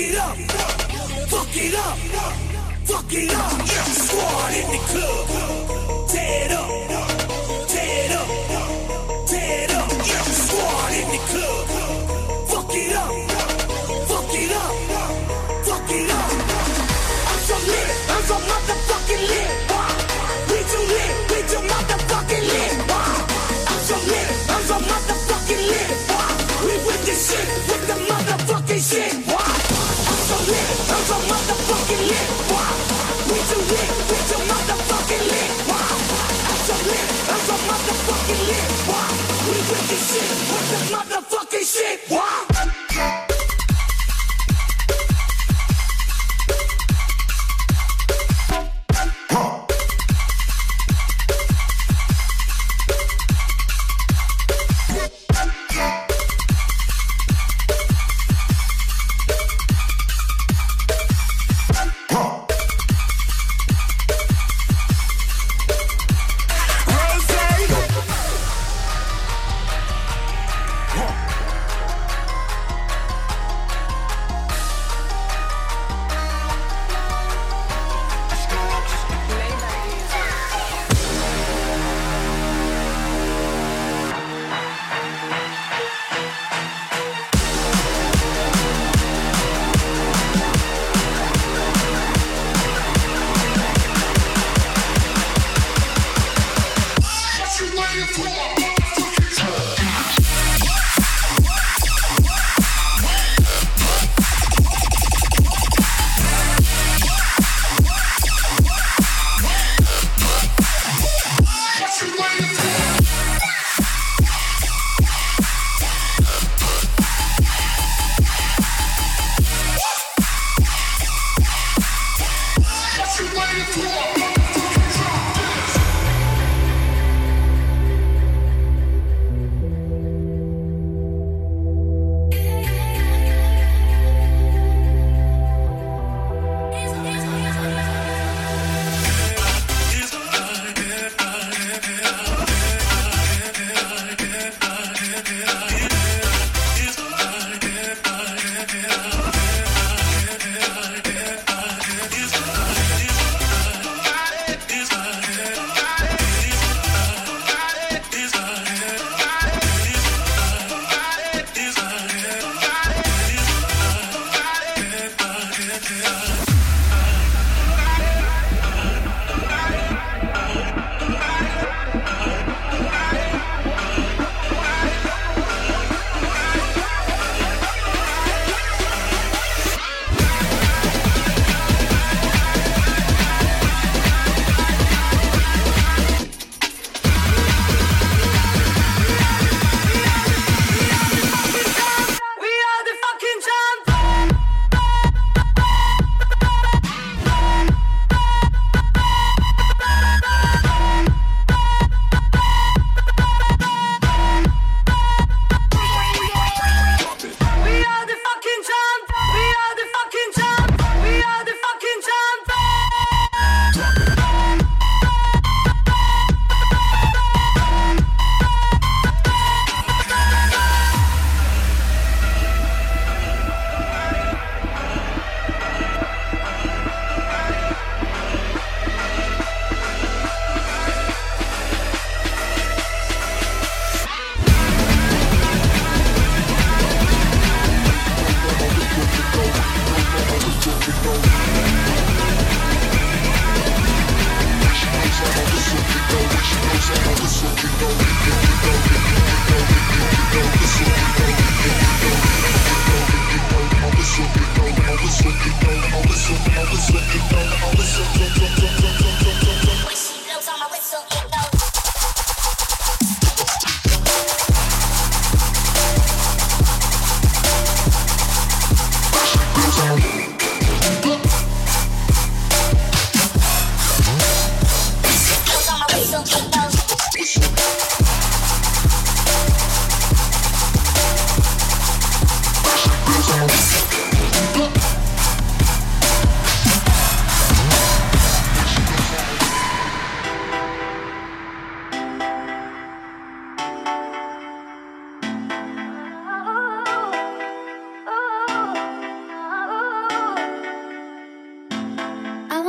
it up. Fuck it up. Fuck it up. Squad in the club. Tear it up. you waiting for? go, always, always let it go, always, go, go.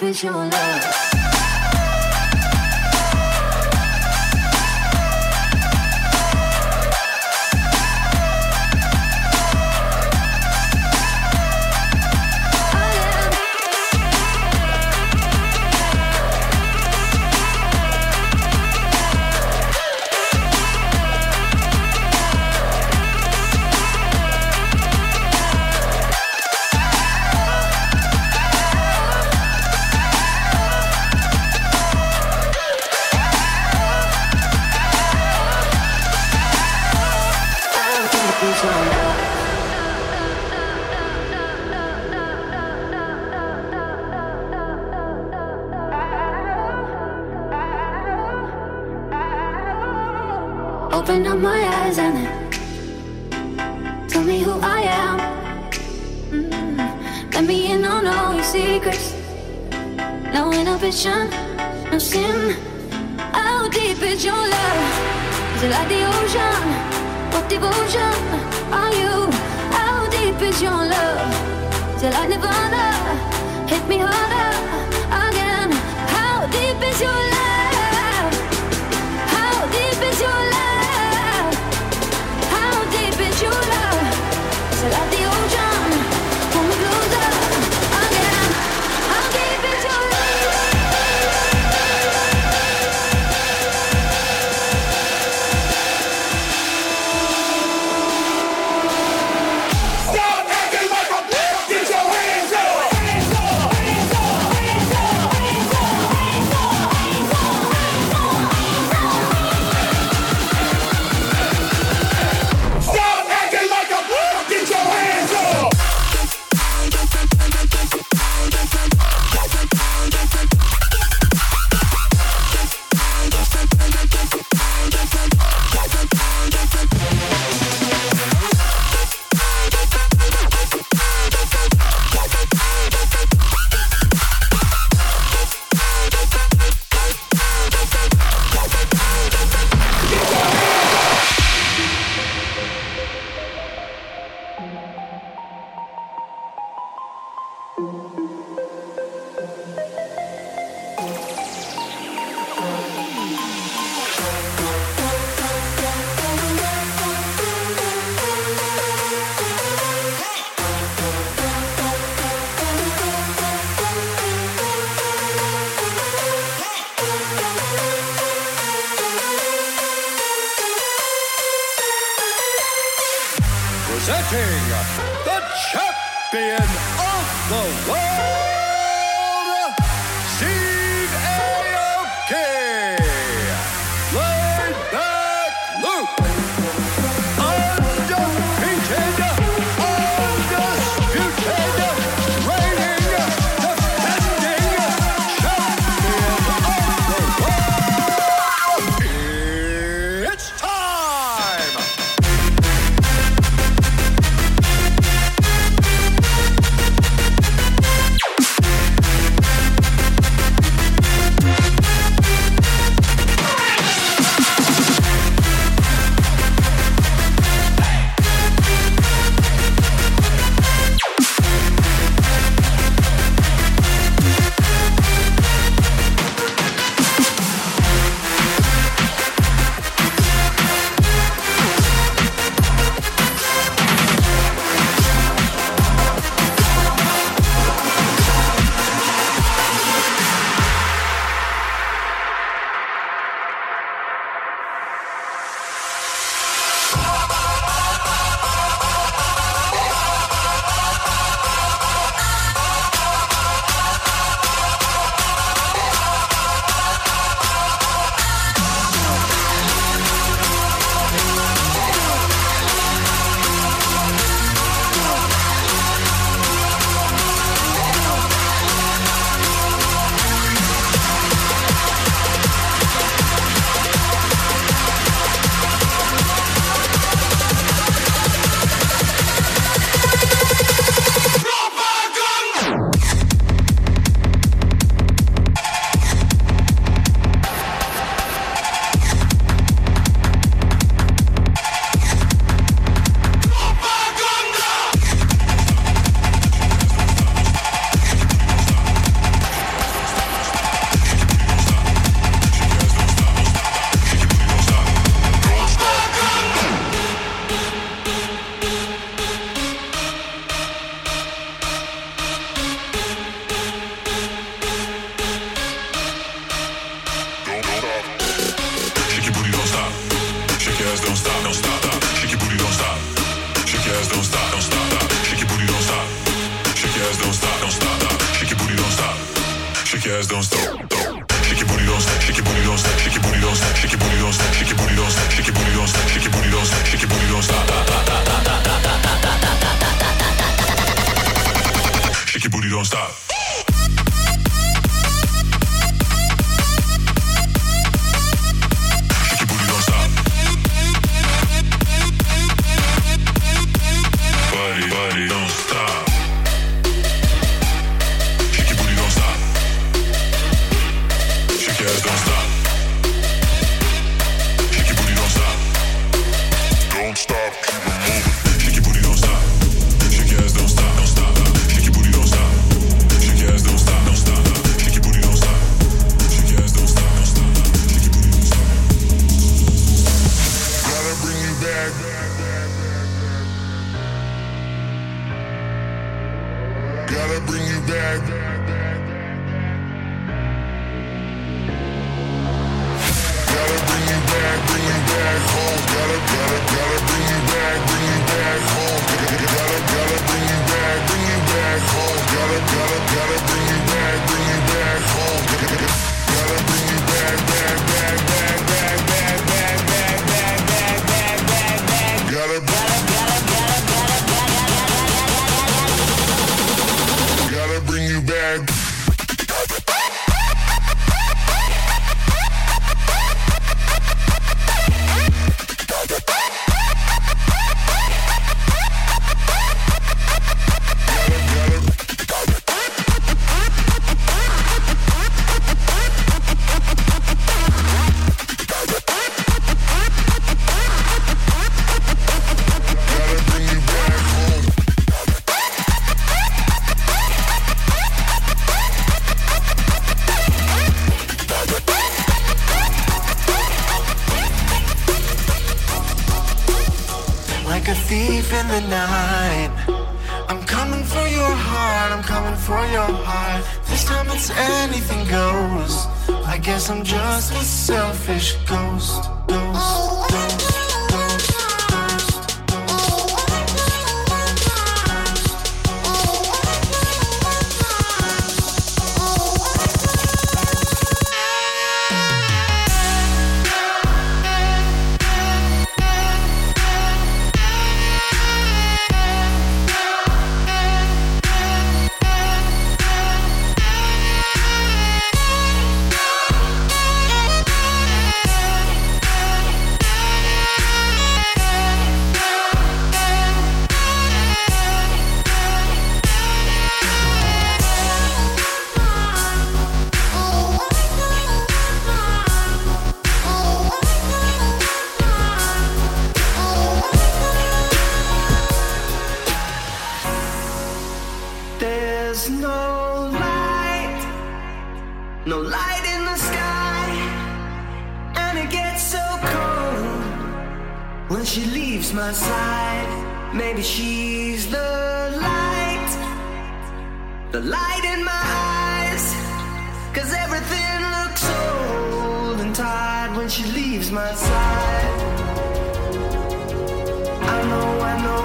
visualize Open up my eyes and tell me who I am. Mm -hmm. Let me in on all your secrets. No inhibition, no sin. How deep is your love? Is it like the ocean? What devotion are you? How deep is your love? Is it like Nirvana? Hit me harder again. How deep is your love? ghost. Leaves my side. I know, I know,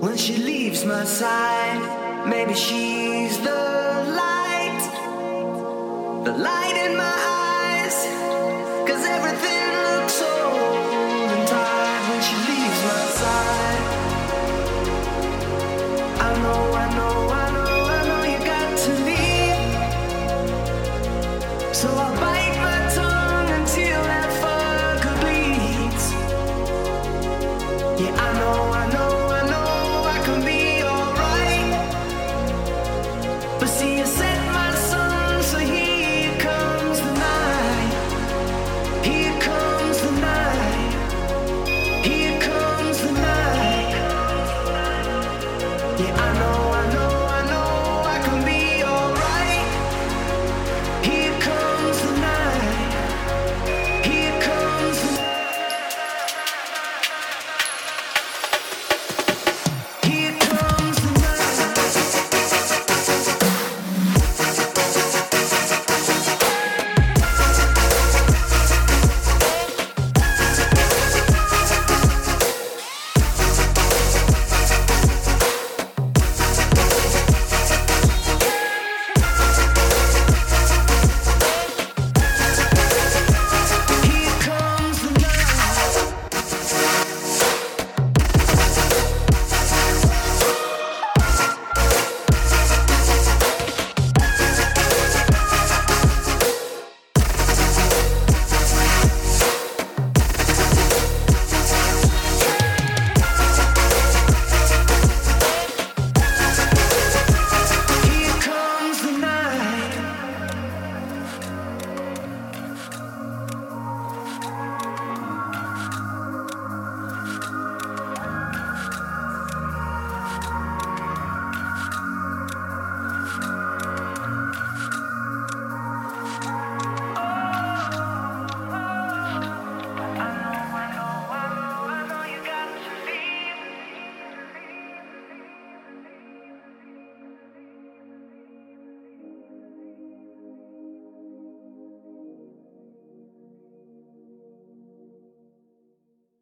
when she leaves my side. Maybe she's the light, the light in my